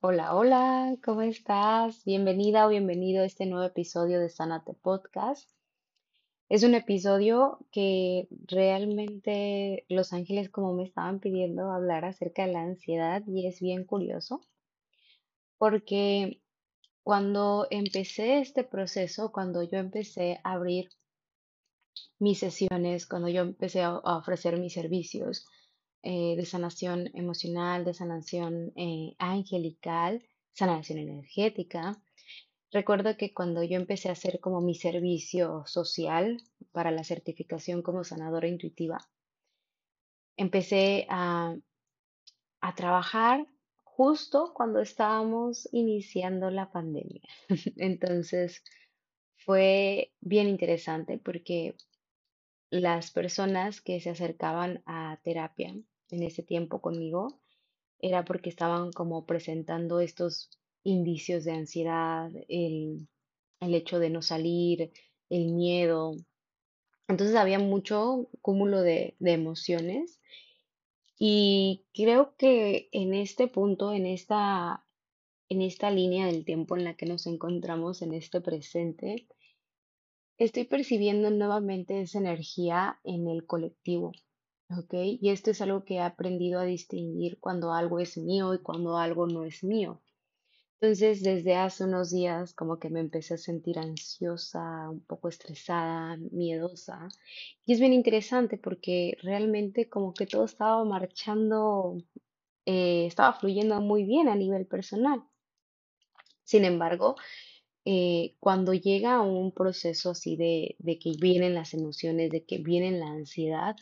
Hola, hola, ¿cómo estás? Bienvenida o bienvenido a este nuevo episodio de Sanate Podcast. Es un episodio que realmente los ángeles como me estaban pidiendo hablar acerca de la ansiedad y es bien curioso porque cuando empecé este proceso, cuando yo empecé a abrir mis sesiones, cuando yo empecé a, ofrecer mis servicios eh, de sanación emocional, de sanación eh, angelical, sanación energética, recuerdo que cuando yo empecé a hacer como mi servicio social para la certificación como sanadora intuitiva, empecé a, a trabajar justo cuando estábamos iniciando la pandemia. Entonces fue bien interesante porque las personas que se acercaban a terapia en ese tiempo conmigo era porque estaban como presentando estos indicios de ansiedad, el, el hecho de no salir, el miedo. Entonces había mucho cúmulo de, de emociones y creo que en este punto, en esta, en esta línea del tiempo en la que nos encontramos en este presente, estoy percibiendo nuevamente esa energía en el colectivo, ¿ok? Y esto es algo que he aprendido a distinguir cuando algo es mío y cuando algo no es mío. Entonces, desde hace unos días como que me empecé a sentir ansiosa, un poco estresada, miedosa. Y es bien interesante porque realmente como que todo estaba marchando, eh, estaba fluyendo muy bien a nivel personal. Sin embargo, eh, cuando llega un proceso así de, de que vienen las emociones, de que viene la ansiedad,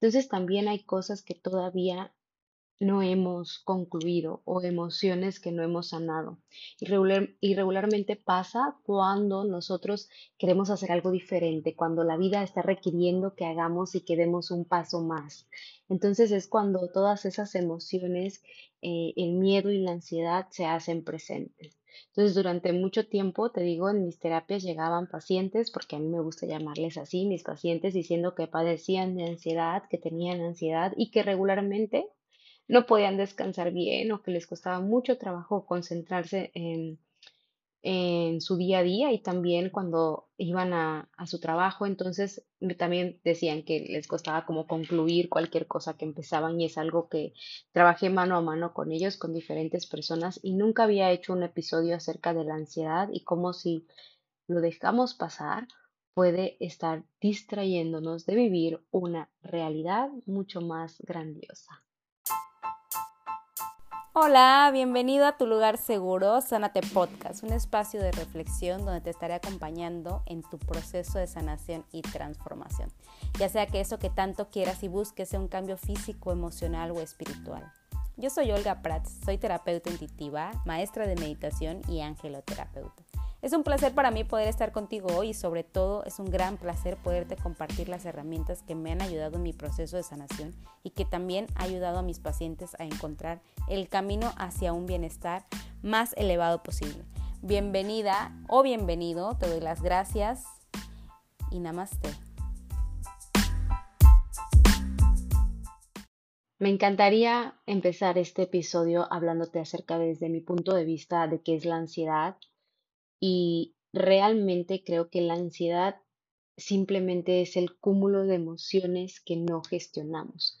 entonces también hay cosas que todavía no hemos concluido o emociones que no hemos sanado. Y, regular- y regularmente pasa cuando nosotros queremos hacer algo diferente, cuando la vida está requiriendo que hagamos y que demos un paso más. Entonces es cuando todas esas emociones, eh, el miedo y la ansiedad se hacen presentes. Entonces, durante mucho tiempo, te digo, en mis terapias llegaban pacientes, porque a mí me gusta llamarles así, mis pacientes diciendo que padecían de ansiedad, que tenían ansiedad y que regularmente no podían descansar bien o que les costaba mucho trabajo concentrarse en, en su día a día y también cuando iban a, a su trabajo, entonces también decían que les costaba como concluir cualquier cosa que empezaban y es algo que trabajé mano a mano con ellos, con diferentes personas y nunca había hecho un episodio acerca de la ansiedad y cómo si lo dejamos pasar puede estar distrayéndonos de vivir una realidad mucho más grandiosa. Hola, bienvenido a tu lugar seguro, Sánate Podcast, un espacio de reflexión donde te estaré acompañando en tu proceso de sanación y transformación, ya sea que eso que tanto quieras y busques sea un cambio físico, emocional o espiritual. Yo soy Olga Prats, soy terapeuta intuitiva, maestra de meditación y angeloterapeuta. Es un placer para mí poder estar contigo hoy y sobre todo es un gran placer poderte compartir las herramientas que me han ayudado en mi proceso de sanación y que también ha ayudado a mis pacientes a encontrar el camino hacia un bienestar más elevado posible. Bienvenida o bienvenido, te doy las gracias y namaste. Me encantaría empezar este episodio hablándote acerca desde mi punto de vista de qué es la ansiedad y realmente creo que la ansiedad simplemente es el cúmulo de emociones que no gestionamos,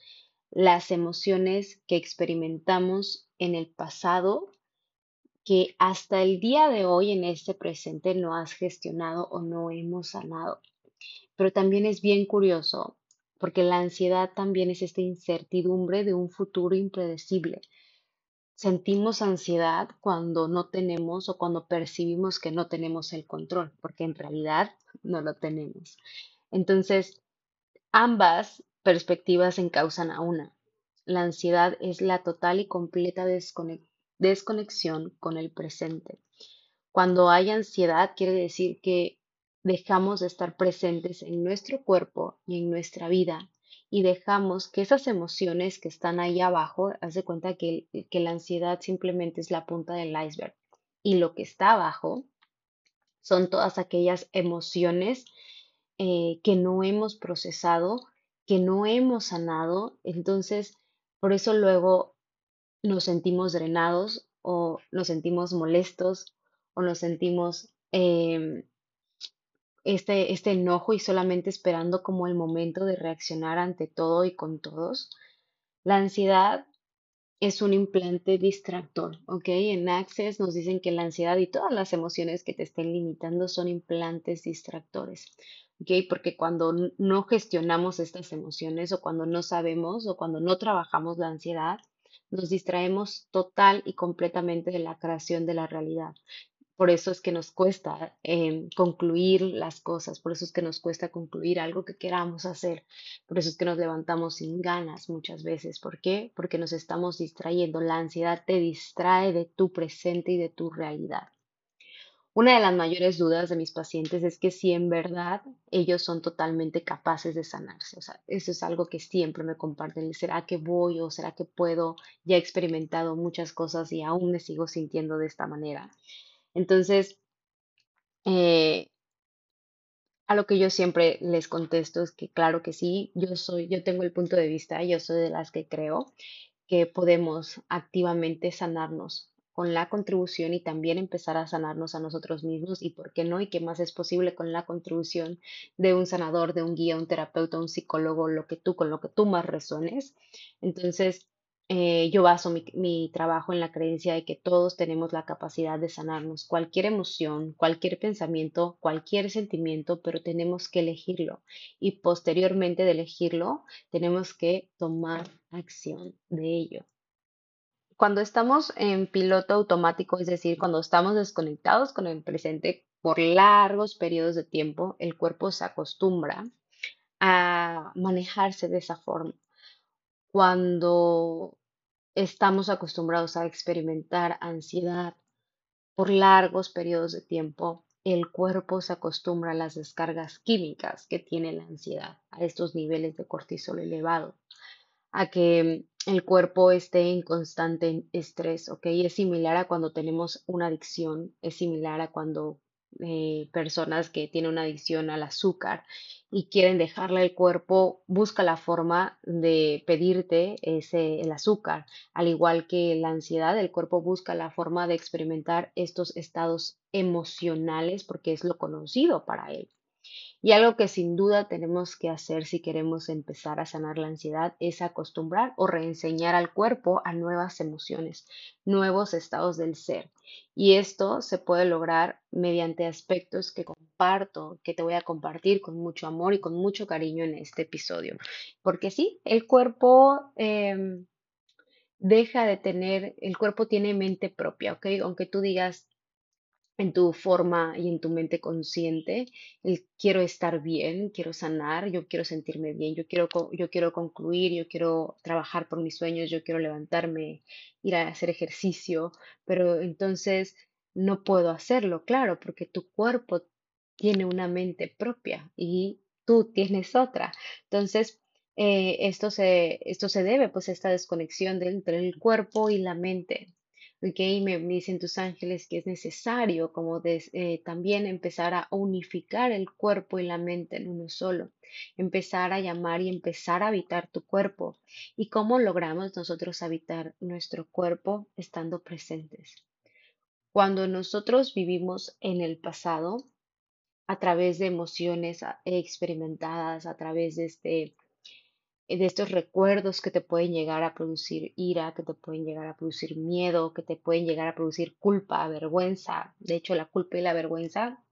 las emociones que experimentamos en el pasado que hasta el día de hoy en este presente no has gestionado o no hemos sanado. Pero también es bien curioso porque la ansiedad también es esta incertidumbre de un futuro impredecible. Sentimos ansiedad cuando no tenemos o cuando percibimos que no tenemos el control, porque en realidad no lo tenemos. Entonces, ambas perspectivas encausan a una. La ansiedad es la total y completa desconex- desconexión con el presente. Cuando hay ansiedad, quiere decir que dejamos de estar presentes en nuestro cuerpo y en nuestra vida y dejamos que esas emociones que están ahí abajo, haz de cuenta que, que la ansiedad simplemente es la punta del iceberg y lo que está abajo son todas aquellas emociones eh, que no hemos procesado, que no hemos sanado. Entonces, por eso luego nos sentimos drenados o nos sentimos molestos o nos sentimos em, este, este enojo y solamente esperando como el momento de reaccionar ante todo y con todos. La ansiedad es un implante distractor, ¿ok? En Access nos dicen que la ansiedad y todas las emociones que te estén limitando son implantes distractores, ¿ok? Porque cuando no gestionamos estas emociones o cuando no sabemos o cuando no trabajamos la ansiedad, nos distraemos total y completamente de la creación de la realidad. Por eso es que nos cuesta em, concluir las cosas, por eso es que nos cuesta concluir algo que queramos hacer, por eso es que nos levantamos sin ganas muchas veces. ¿Por qué? Porque nos estamos distrayendo. La ansiedad te distrae de tu presente y de tu realidad. Una de las mayores dudas de mis pacientes es que si en verdad ellos son totalmente capaces de sanarse. O sea, eso es algo que siempre me comparten. ¿Será que voy o será que puedo? Ya he experimentado muchas cosas y aún me sigo sintiendo de esta manera. Entonces, eh, a lo que yo siempre les contesto es que claro que sí, yo soy, yo tengo el punto de vista, yo soy de las que creo que podemos activamente sanarnos con la contribución y también empezar a sanarnos a nosotros mismos y por qué no y qué más es posible con la contribución de un sanador, de un guía, un terapeuta, un psicólogo, lo que tú, con lo que tú más resones. Entonces, eh, yo baso mi, trabajo en la creencia de que todos tenemos la capacidad de sanarnos cualquier emoción, cualquier pensamiento, cualquier sentimiento, pero tenemos que elegirlo. Y posteriormente de elegirlo, tenemos que tomar acción de ello. Cuando estamos en piloto automático, es decir, cuando estamos desconectados con el presente por largos periodos de tiempo, el cuerpo se acostumbra a manejarse de esa forma cuando estamos acostumbrados a experimentar ansiedad por largos periodos de tiempo, el cuerpo se acostumbra a las descargas químicas que tiene la ansiedad, a estos niveles de cortisol elevado, a que el cuerpo esté en constante estrés, ¿ok? Es similar a cuando tenemos una adicción, es similar a cuando eh, personas que tienen una adicción al azúcar y quieren dejarle el cuerpo, busca la forma de pedirte ese, el azúcar. Al igual que la ansiedad, el cuerpo busca la forma de experimentar estos estados emocionales porque es lo conocido para él. Y algo que sin duda tenemos que hacer si queremos empezar a sanar la ansiedad es acostumbrar o reenseñar al cuerpo a nuevas emociones, nuevos estados del ser. Y esto se puede lograr mediante aspectos que comparto, que te voy a compartir con mucho amor y con mucho cariño en este episodio. Porque sí, el cuerpo... Em, deja de tener, el cuerpo tiene mente propia, ¿ok? Aunque tú digas, en tu forma y en tu mente consciente, el quiero estar bien, quiero sanar, yo quiero sentirme bien, yo quiero, yo quiero concluir, yo quiero trabajar por mis sueños, yo quiero levantarme, ir a hacer ejercicio, pero entonces no puedo hacerlo, claro, porque tu cuerpo tiene una mente propia y tú tienes otra. Entonces, eh, esto, se, esto se debe pues a esta desconexión entre el cuerpo y la mente. ¿Ok? Me, dicen tus ángeles que es necesario como eh, también empezar a unificar el cuerpo y la mente en uno solo, empezar a llamar y empezar a habitar tu cuerpo. ¿Y cómo logramos nosotros habitar nuestro cuerpo estando presentes? Cuando nosotros vivimos en el pasado, a través de emociones experimentadas, a través de este de estos recuerdos que te pueden llegar a producir ira, que te pueden llegar a producir miedo, que te pueden llegar a producir culpa, vergüenza. De hecho, la culpa y la vergüenza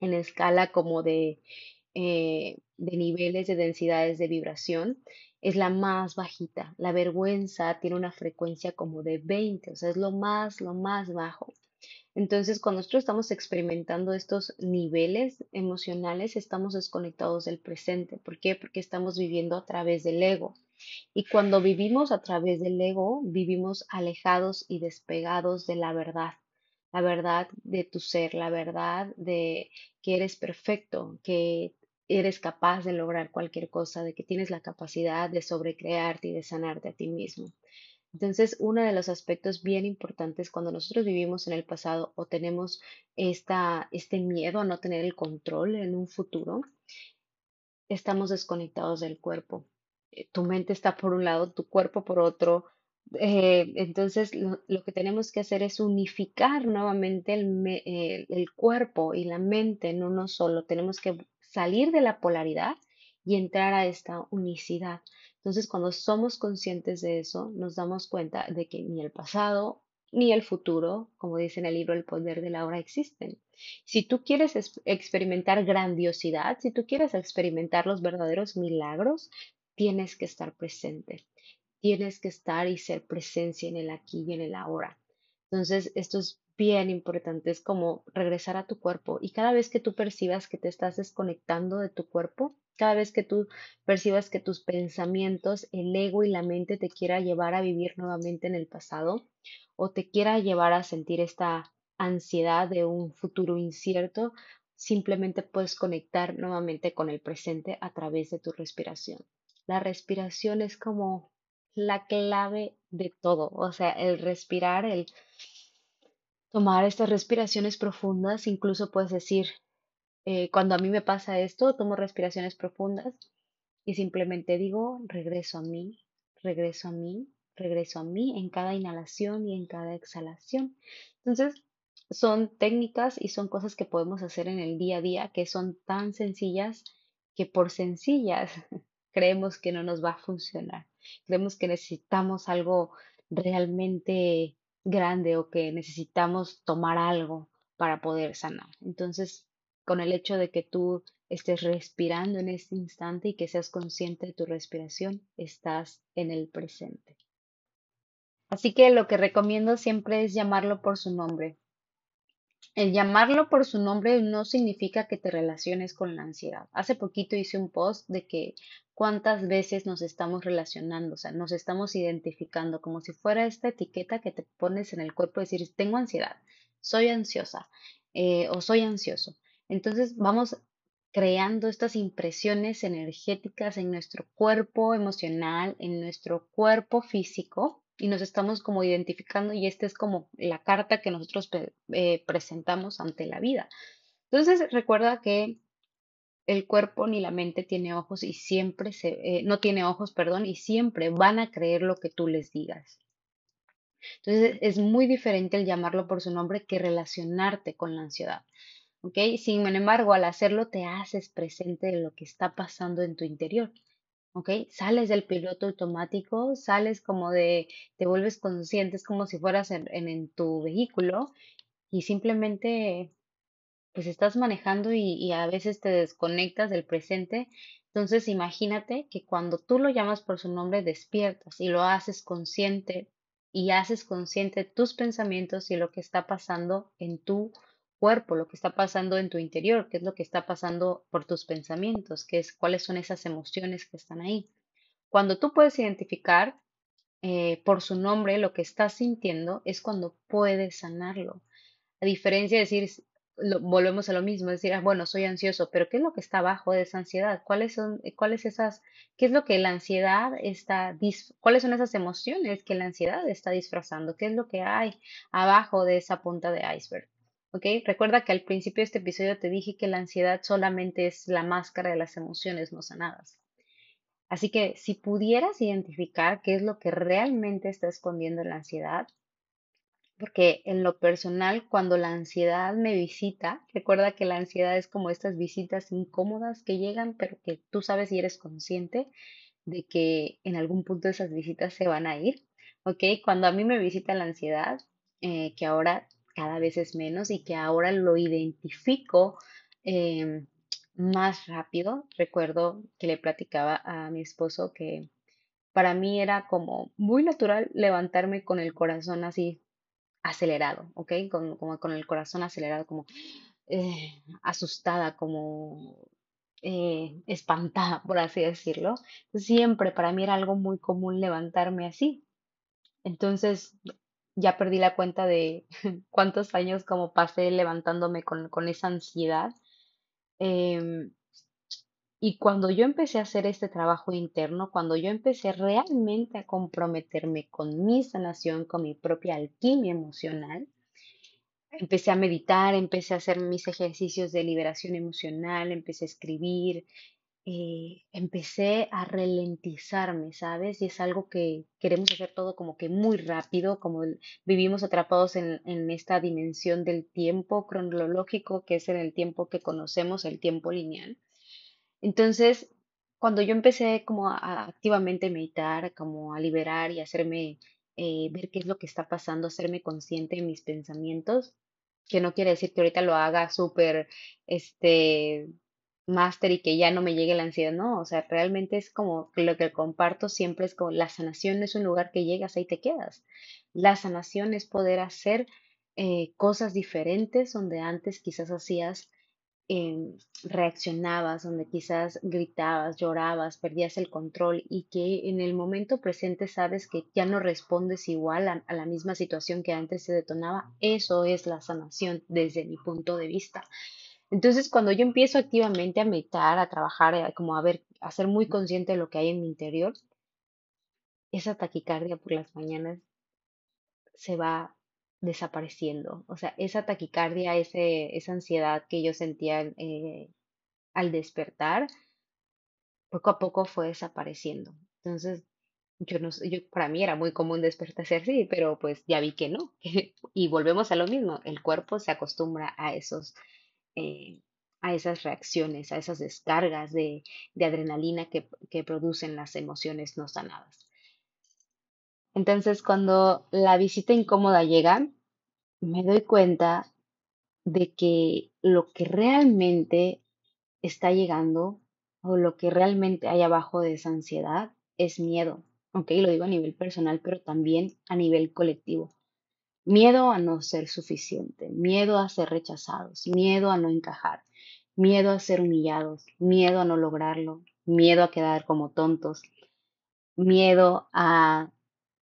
en escala como de, eh, de niveles de densidades de vibración es la más bajita. La vergüenza tiene una frecuencia como de 20, o sea, es lo más, lo más bajo. Entonces, cuando nosotros estamos experimentando estos niveles emocionales, estamos desconectados del presente. ¿Por qué? Porque estamos viviendo a través del ego. Y cuando vivimos a través del ego, vivimos alejados y despegados de la verdad. La verdad de tu ser, la verdad de que eres perfecto, que eres capaz de lograr cualquier cosa, de que tienes la capacidad de sobrecrearte y de sanarte a ti mismo. Entonces, uno de los aspectos bien importantes cuando nosotros vivimos en el pasado o tenemos este miedo a no tener el control en un futuro, estamos desconectados del cuerpo. Eh, tu mente está por un lado, tu cuerpo por otro, eh, entonces, lo, que tenemos que hacer es unificar nuevamente el, eh, el cuerpo y la mente en uno solo. Tenemos que salir de la polaridad y entrar a esta unicidad. Entonces, cuando somos conscientes de eso, nos damos cuenta de que ni el pasado ni el futuro, como dice en el libro El poder de la hora, existen. Si tú quieres es- experimentar grandiosidad, si tú quieres experimentar los verdaderos milagros, tienes que estar presente tienes que estar y ser presencia en el aquí y en el ahora. Entonces, esto es bien importante, es como regresar a tu cuerpo y cada vez que tú percibas que te estás desconectando de tu cuerpo, cada vez que tú percibas que tus pensamientos, el ego y la mente te quiera llevar a vivir nuevamente en el pasado o te quiera llevar a sentir esta ansiedad de un futuro incierto, simplemente puedes conectar nuevamente con el presente a través de tu respiración. La respiración es como la clave de todo. O sea, el respirar, el tomar estas respiraciones profundas, incluso puedes decir, eh, cuando a mí me pasa esto, tomo respiraciones profundas y simplemente digo, regreso a mí, regreso a mí, regreso a mí en cada inhalación y en cada exhalación. Entonces, son técnicas y son cosas que podemos hacer en el día a día que son tan sencillas que por sencillas creemos que no nos va a funcionar. Creemos que necesitamos algo realmente grande o que necesitamos tomar algo para poder sanar. Entonces, con el hecho de que tú estés respirando en este instante y que seas consciente de tu respiración, estás en el presente. Así que lo que recomiendo siempre es llamarlo por su nombre. El llamarlo por su nombre no significa que te relaciones con la ansiedad. Hace poquito hice un post de que cuántas veces nos estamos relacionando, o sea, nos estamos identificando como si fuera esta etiqueta que te pones en el cuerpo decir, tengo ansiedad, soy ansiosa eh, o soy ansioso. Entonces vamos creando estas impresiones energéticas en nuestro cuerpo emocional, en nuestro cuerpo físico y nos estamos como identificando y esta es como la carta que nosotros eh, presentamos ante la vida. Entonces recuerda que el cuerpo ni la mente tiene ojos y siempre se, eh, no tiene ojos, perdón, y siempre van a creer lo que tú les digas. Entonces es muy diferente el llamarlo por su nombre que relacionarte con la ansiedad. ¿Ok? Sin embargo, al hacerlo te haces presente de lo que está pasando en tu interior. ¿Ok? Sales del piloto automático, sales como de, te vuelves consciente, es como si fueras en, en, tu vehículo y simplemente pues estás manejando y, y a veces te desconectas del presente. Entonces imagínate que cuando tú lo llamas por su nombre despiertas y lo haces consciente y haces consciente tus pensamientos y lo que está pasando en tu cuerpo, lo que está pasando en tu interior, qué es lo que está pasando por tus pensamientos, qué es, cuáles son esas emociones que están ahí. Cuando tú puedes identificar eh, por su nombre lo que estás sintiendo, es cuando puedes sanarlo. A diferencia de decir, lo- volvemos a lo mismo, decir, ah, bueno, soy ansioso, pero ¿qué es lo que está abajo de esa ansiedad? ¿Cuáles son, eh, cuáles esas, qué es lo que la ansiedad está, cuáles son esas emociones que la ansiedad está disfrazando? ¿Qué es lo que hay abajo de esa punta de iceberg? ¿Ok? Recuerda que al principio de este episodio te dije que la ansiedad solamente es la máscara de las emociones no sanadas. Así que si pudieras identificar qué es lo que realmente está escondiendo la ansiedad, porque en lo personal, cuando la ansiedad me visita, recuerda que la ansiedad es como estas visitas incómodas que llegan, pero que tú sabes y eres consciente de que en algún punto esas visitas se van a ir, ¿ok? Cuando a mí me visita la ansiedad, eh, que ahora cada vez es menos y que ahora lo identifico em, más rápido, recuerdo que le platicaba a mi esposo que para mí era como muy natural levantarme con el corazón así acelerado, ¿ok? Con, como con el corazón acelerado, como eh, asustada, como eh, espantada, por así decirlo. Siempre para mí era algo muy común levantarme así. Entonces ya perdí la cuenta de cuántos años como pasé levantándome con, con esa ansiedad. Em, y cuando yo empecé a hacer este trabajo interno, cuando yo empecé realmente a comprometerme con mi sanación, con mi propia alquimia emocional, Empecé a meditar, empecé a hacer mis ejercicios de liberación emocional, empecé a escribir, eh, empecé a ralentizarme, ¿sabes? Y es algo que queremos hacer todo como que muy rápido, como vivimos atrapados en, esta dimensión del tiempo cronológico, que es en el tiempo que conocemos, el tiempo lineal. Entonces, cuando yo empecé como a, a activamente meditar, como a liberar y hacerme eh, ver qué es lo que está pasando, hacerme consciente de mis pensamientos, que no quiere decir que ahorita lo haga súper, este, máster y que ya no me llegue la ansiedad, no, o sea, realmente es como lo que comparto siempre es como la sanación es un lugar que llegas ahí te quedas. La sanación es poder hacer eh, cosas diferentes donde antes quizás hacías em, reaccionabas, donde quizás gritabas, llorabas, perdías el control y que en el momento presente sabes que ya no respondes igual a la misma situación que antes se detonaba, eso es la sanación desde mi punto de vista. Entonces, cuando yo empiezo activamente a meditar, a trabajar, a- como a ver, a ser muy consciente de lo que hay en mi interior, esa taquicardia por las mañanas se va desapareciendo. O sea, esa taquicardia, ese, esa ansiedad que yo sentía eh, al despertar, poco a poco fue desapareciendo. Entonces, yo no yo, para mí era muy común despertarse así, pero pues ya vi que no. Y volvemos a lo mismo, el cuerpo se acostumbra a esos, eh, a esas reacciones, a esas descargas de, de adrenalina que, que producen las emociones no sanadas. Entonces, cuando la visita incómoda llega, me doy cuenta de que lo que realmente está llegando o lo que realmente hay abajo de esa ansiedad es miedo. Ok, lo digo a nivel personal, pero también a nivel colectivo. Miedo a no ser suficiente, miedo a ser rechazados, miedo a no encajar, miedo a ser humillados, miedo a no lograrlo, miedo a quedar como tontos, miedo a,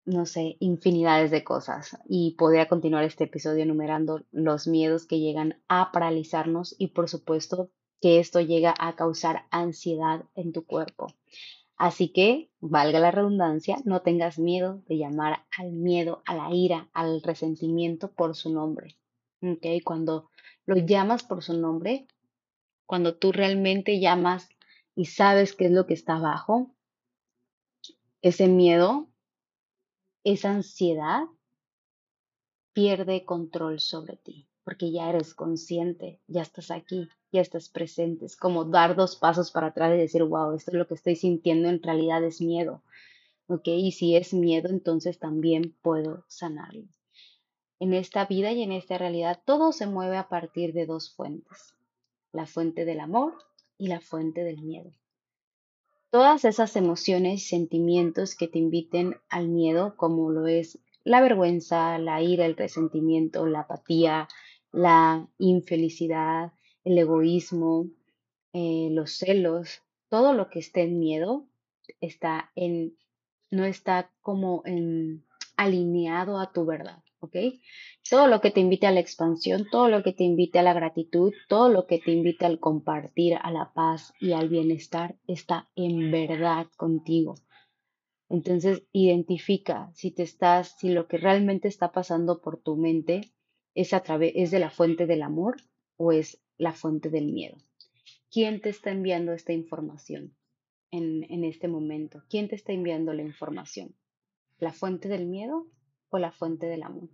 no sé, infinidades de cosas. Y podría continuar este episodio enumerando los miedos que llegan a paralizarnos y por supuesto que esto llega a causar ansiedad en tu cuerpo. Así que, valga la redundancia, no tengas miedo de llamar al miedo, a la ira, al resentimiento por su nombre. ¿Ok? Cuando lo llamas por su nombre, cuando tú realmente llamas y sabes qué es lo que está abajo, ese miedo, esa ansiedad pierde control sobre ti, porque ya eres consciente, ya estás aquí, ya estás presente. Es como dar dos pasos para atrás y decir, wow, esto es lo que estoy sintiendo, en realidad es miedo. ¿Ok? Y si es miedo, entonces también puedo sanarlo. En esta vida y en esta realidad, todo se mueve a partir de dos fuentes, la fuente del amor y la fuente del miedo. Todas esas emociones y sentimientos que te inviten al miedo, como lo es la vergüenza, la ira, el resentimiento, la apatía, la infelicidad, el egoísmo, eh, los celos, todo lo que esté en miedo está en, no está como en, alineado a tu verdad, ¿ok? Todo lo que te invite a la expansión, todo lo que te invite a la gratitud, todo lo que te invite al compartir, a la paz y al bienestar, está en verdad contigo. Entonces, identifica si te estás, si lo que realmente está pasando por tu mente es a través, es de la fuente del amor o es la fuente del miedo. ¿Quién te está enviando esta información en, este momento? ¿Quién te está enviando la información? ¿La fuente del miedo o la fuente del amor?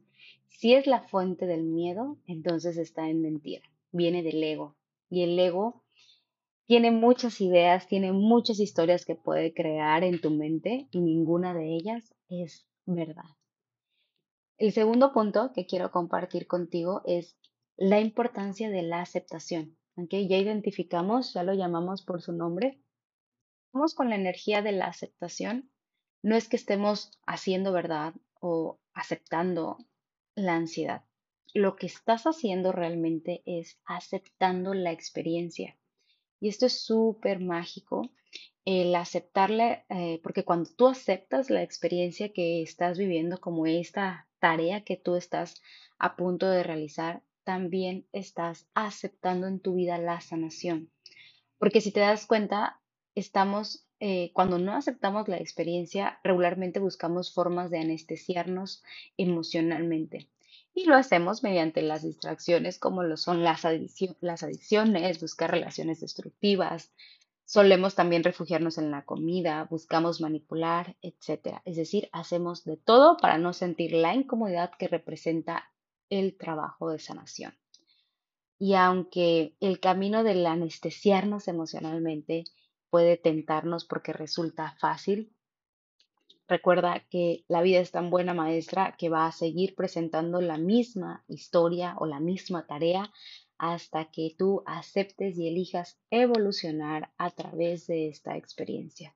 Si es la fuente del miedo, entonces está en mentira, viene del ego. Y el ego tiene muchas ideas, tiene muchas historias que puede crear en tu mente y ninguna de ellas es verdad. El segundo punto que quiero compartir contigo es la importancia de la aceptación. ¿okay? Ya identificamos, ya lo llamamos por su nombre. Vamos con la energía de la aceptación. No es que estemos haciendo verdad o aceptando la ansiedad. Lo que estás haciendo realmente es aceptando la experiencia. Y esto es súper mágico, el aceptarle, eh, porque cuando tú aceptas la experiencia que estás viviendo como esta tarea que tú estás a punto de realizar, también estás aceptando en tu vida la sanación. Porque si te das cuenta, estamos, eh, cuando no aceptamos la experiencia, regularmente buscamos formas de anestesiarnos emocionalmente. Y lo hacemos mediante las distracciones como lo son las, las adicciones, buscar relaciones destructivas, Solemos también refugiarnos en la comida, buscamos manipular, etc. Es decir, hacemos de todo para no sentir la incomodidad que representa el trabajo de sanación. Y aunque el camino del anestesiarnos emocionalmente puede tentarnos porque resulta fácil, recuerda que la vida es tan buena maestra que va a seguir presentando la misma historia o la misma tarea hasta que tú aceptes y elijas evolucionar a través de esta experiencia.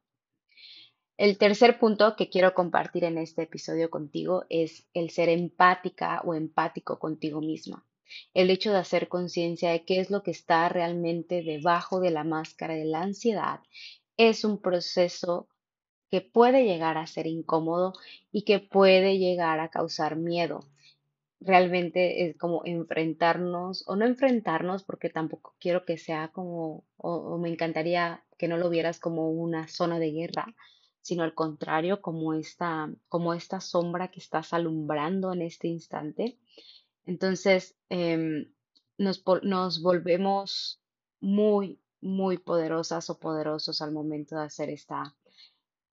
El tercer punto que quiero compartir en este episodio contigo es el ser empática o empático contigo misma. El hecho de hacer conciencia de qué es lo que está realmente debajo de la máscara de la ansiedad es un proceso que puede llegar a ser incómodo y que puede llegar a causar miedo realmente es como enfrentarnos, o no enfrentarnos, porque tampoco quiero que sea como, o, me encantaría que no lo vieras como una zona de guerra, sino al contrario, como esta, como esta sombra que estás alumbrando en este instante. Entonces, em, nos, nos volvemos muy, muy poderosas o poderosos al momento de hacer esta,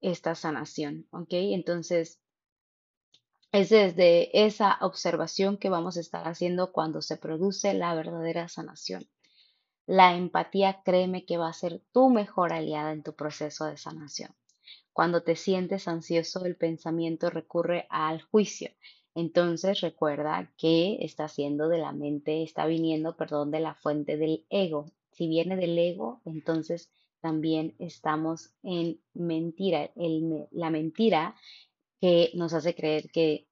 esta sanación, ¿ok? Entonces, es desde esa observación que vamos a estar haciendo cuando se produce la verdadera sanación. La empatía, créeme que va a ser tu mejor aliada en tu proceso de sanación. Cuando te sientes ansioso, el pensamiento recurre al juicio. Entonces recuerda que está haciendo de la mente, está viniendo, perdón, de la fuente del ego. Si viene del ego, entonces también estamos en mentira. la mentira que nos hace creer que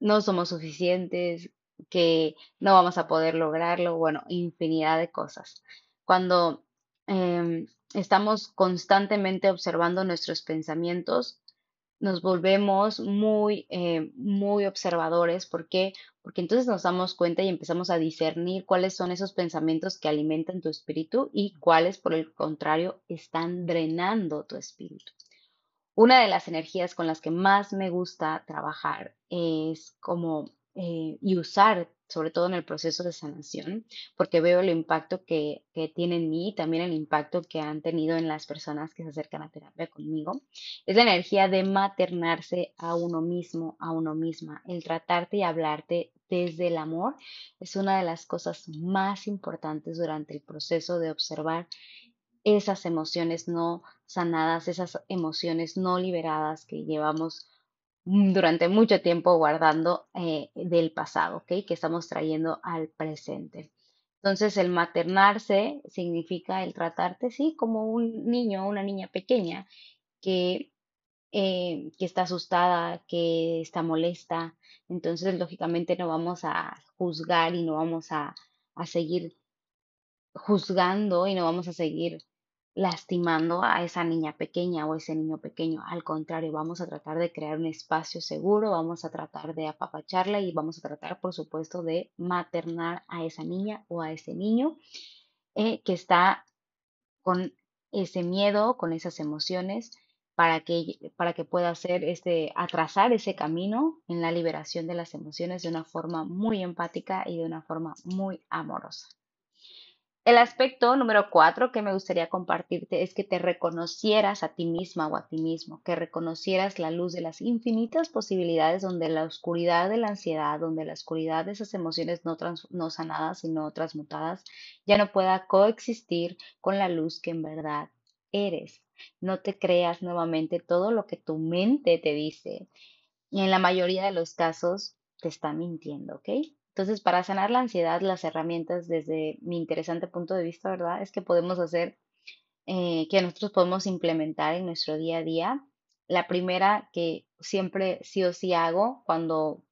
no somos suficientes, que no vamos a poder lograrlo, bueno, infinidad de cosas. Cuando em, estamos constantemente observando nuestros pensamientos, nos volvemos muy, eh, muy observadores. ¿Por qué? Porque entonces nos damos cuenta y empezamos a discernir cuáles son esos pensamientos que alimentan tu espíritu y cuáles, por el contrario, están drenando tu espíritu. Una de las energías con las que más me gusta trabajar es como eh, y usar, sobre todo en el proceso de sanación, porque veo el impacto que, que tiene en mí y también el impacto que han tenido en las personas que se acercan a terapia conmigo, es la energía de maternarse a uno mismo, a uno misma. El tratarte y hablarte desde el amor es una de las cosas más importantes durante el proceso de observar esas emociones no sanadas, esas emociones no liberadas que llevamos durante mucho tiempo guardando eh, del pasado, ¿ok? Que estamos trayendo al presente. Entonces, el maternarse significa el tratarte, sí, como un niño o una niña pequeña que, eh, que está asustada, que está molesta. Entonces, lógicamente, no vamos a juzgar y no vamos a, a seguir juzgando y no vamos a seguir lastimando a esa niña pequeña o ese niño pequeño. Al contrario, vamos a tratar de crear un espacio seguro, vamos a tratar de apapacharla y vamos a tratar, por supuesto, de maternar a esa niña o a ese niño eh, que está con ese miedo, con esas emociones, para que, para que pueda hacer este, atrasar ese camino en la liberación de las emociones de una forma muy empática y de una forma muy amorosa. El aspecto número cuatro que me gustaría compartirte es que te reconocieras a ti misma o a ti mismo, que reconocieras la luz de las infinitas posibilidades donde la oscuridad de la ansiedad, donde la oscuridad de esas emociones no, no sanadas sino transmutadas, ya no pueda coexistir con la luz que en verdad eres. No te creas nuevamente todo lo que tu mente te dice. Y en la mayoría de los casos te está mintiendo, ¿ok? Entonces, para sanar la ansiedad, las herramientas desde mi interesante punto de vista, ¿verdad? Es que podemos hacer, eh, que nosotros podemos implementar en nuestro día a día. La primera que siempre sí o sí hago cuando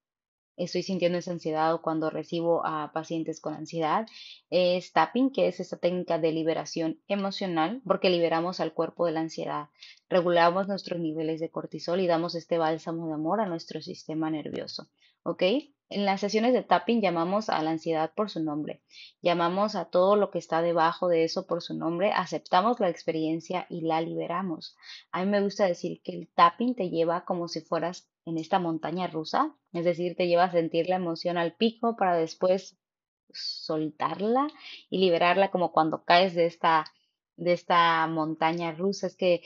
estoy sintiendo esa ansiedad o cuando recibo a pacientes con ansiedad es tapping, que es esa técnica de liberación emocional, porque liberamos al cuerpo de la ansiedad, regulamos nuestros niveles de cortisol y damos este bálsamo de amor a nuestro sistema nervioso. ¿Ok? En las sesiones de tapping llamamos a la ansiedad por su nombre, llamamos a todo lo que está debajo de eso por su nombre, aceptamos la experiencia y la liberamos. A mí me gusta decir que el tapping te lleva como si fueras en esta montaña rusa, es decir, te lleva a sentir la emoción al pico para después soltarla y liberarla como cuando caes de esta de esta montaña rusa es que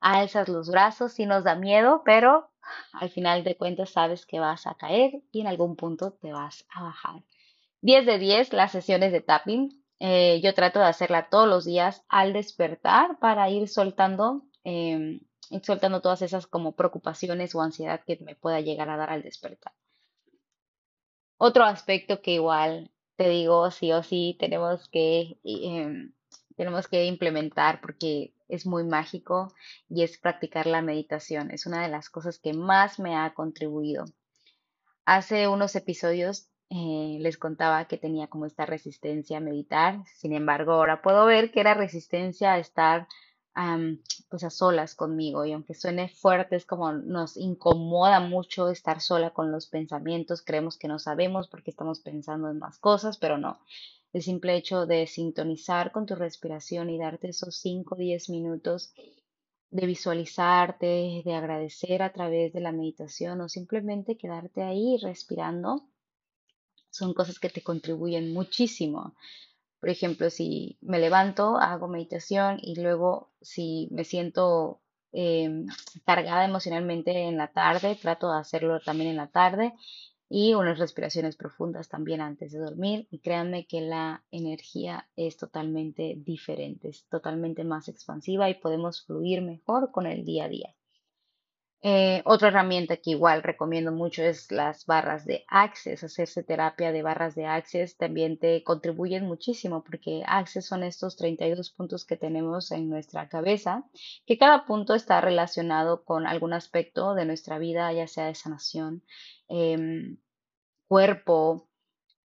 alzas los brazos y nos da miedo, pero al final de cuentas sabes que vas a caer y en algún punto te vas a bajar. 10 de 10 las sesiones de tapping. Eh, yo trato de hacerla todos los días al despertar para ir soltando, em, soltando todas esas como preocupaciones o ansiedad que me pueda llegar a dar al despertar. Otro aspecto que igual te digo, sí o sí, tenemos que, em, tenemos que implementar porque es muy mágico y es practicar la meditación. Es una de las cosas que más me ha contribuido. Hace unos episodios eh, les contaba que tenía como esta resistencia a meditar, sin embargo ahora puedo ver que era resistencia a estar pues a solas conmigo y aunque suene fuerte es como nos incomoda mucho estar sola con los pensamientos, creemos que no sabemos porque estamos pensando en más cosas, pero no. El simple hecho de sintonizar con tu respiración y darte esos 5 o 10 minutos de visualizarte, de agradecer a través de la meditación o simplemente quedarte ahí respirando, son cosas que te contribuyen muchísimo. Por ejemplo, si me levanto, hago meditación y luego si me siento em, cargada emocionalmente en la tarde, trato de hacerlo también en la tarde y unas respiraciones profundas también antes de dormir y créanme que la energía es totalmente diferente, es totalmente más expansiva y podemos fluir mejor con el día a día. Eh, otra herramienta que igual recomiendo mucho es las barras de Access. Hacerse terapia de barras de Access también te contribuyen muchísimo porque Access son estos 32 puntos que tenemos en nuestra cabeza, que cada punto está relacionado con algún aspecto de nuestra vida, ya sea de sanación, Em, cuerpo,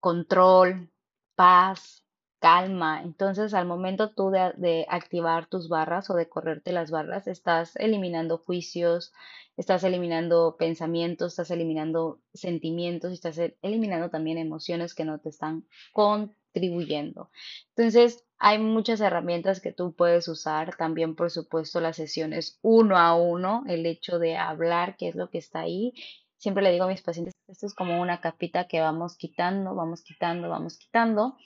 control, paz, calma. Entonces, al momento tú de, activar tus barras o de correrte las barras, estás eliminando juicios, estás eliminando pensamientos, estás eliminando sentimientos estás e, eliminando también emociones que no te están contribuyendo. Entonces, hay muchas herramientas que tú puedes usar. También, por supuesto, las sesiones uno a uno, el hecho de hablar, qué es lo que está ahí Siempre le digo a mis pacientes, esto es como una capita que vamos quitando, vamos quitando, vamos quitando,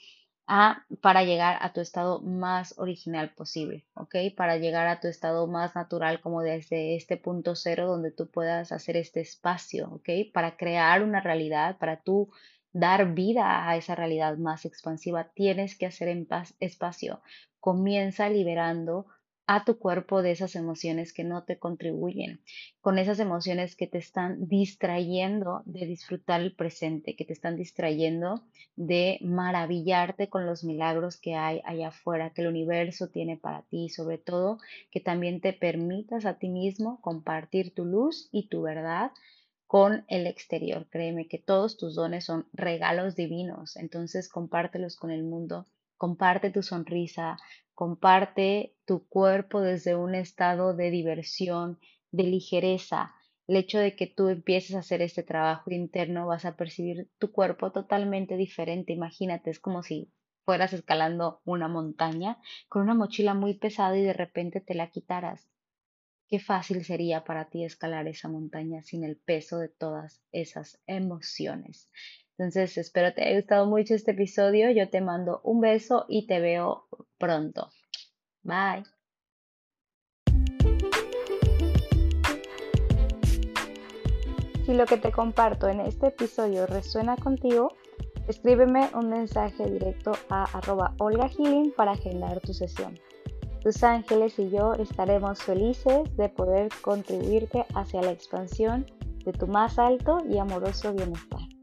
para llegar a tu estado más original posible, ¿ok? Para llegar a tu estado más natural como desde este punto cero donde tú puedas hacer este espacio, ¿ok? Para crear una realidad, para tú dar vida a esa realidad más expansiva, tienes que hacer en paz, espacio. Comienza liberando a tu cuerpo de esas emociones que no te contribuyen, con esas emociones que te están distrayendo de disfrutar el presente, que te están distrayendo de maravillarte con los milagros que hay allá afuera, que el universo tiene para ti sobre todo que también te permitas a ti mismo compartir tu luz y tu verdad con el exterior. Créeme que todos tus dones son regalos divinos, entonces compártelos con el mundo comparte tu sonrisa, comparte tu cuerpo desde un estado de diversión, de ligereza. El hecho de que tú empieces a hacer este trabajo interno, vas a percibir tu cuerpo totalmente diferente. Imagínate, es como si fueras escalando una montaña con una mochila muy pesada y de repente te la quitaras. Qué fácil sería para ti escalar esa montaña sin el peso de todas esas emociones. Entonces, espero te haya gustado mucho este episodio. Yo te mando un beso y te veo pronto. Bye. Si lo que te comparto en este episodio resuena contigo, escríbeme un mensaje directo a arroba Olga para agendar tu sesión. Tus ángeles y yo estaremos felices de poder contribuirte hacia la expansión de tu más alto y amoroso bienestar.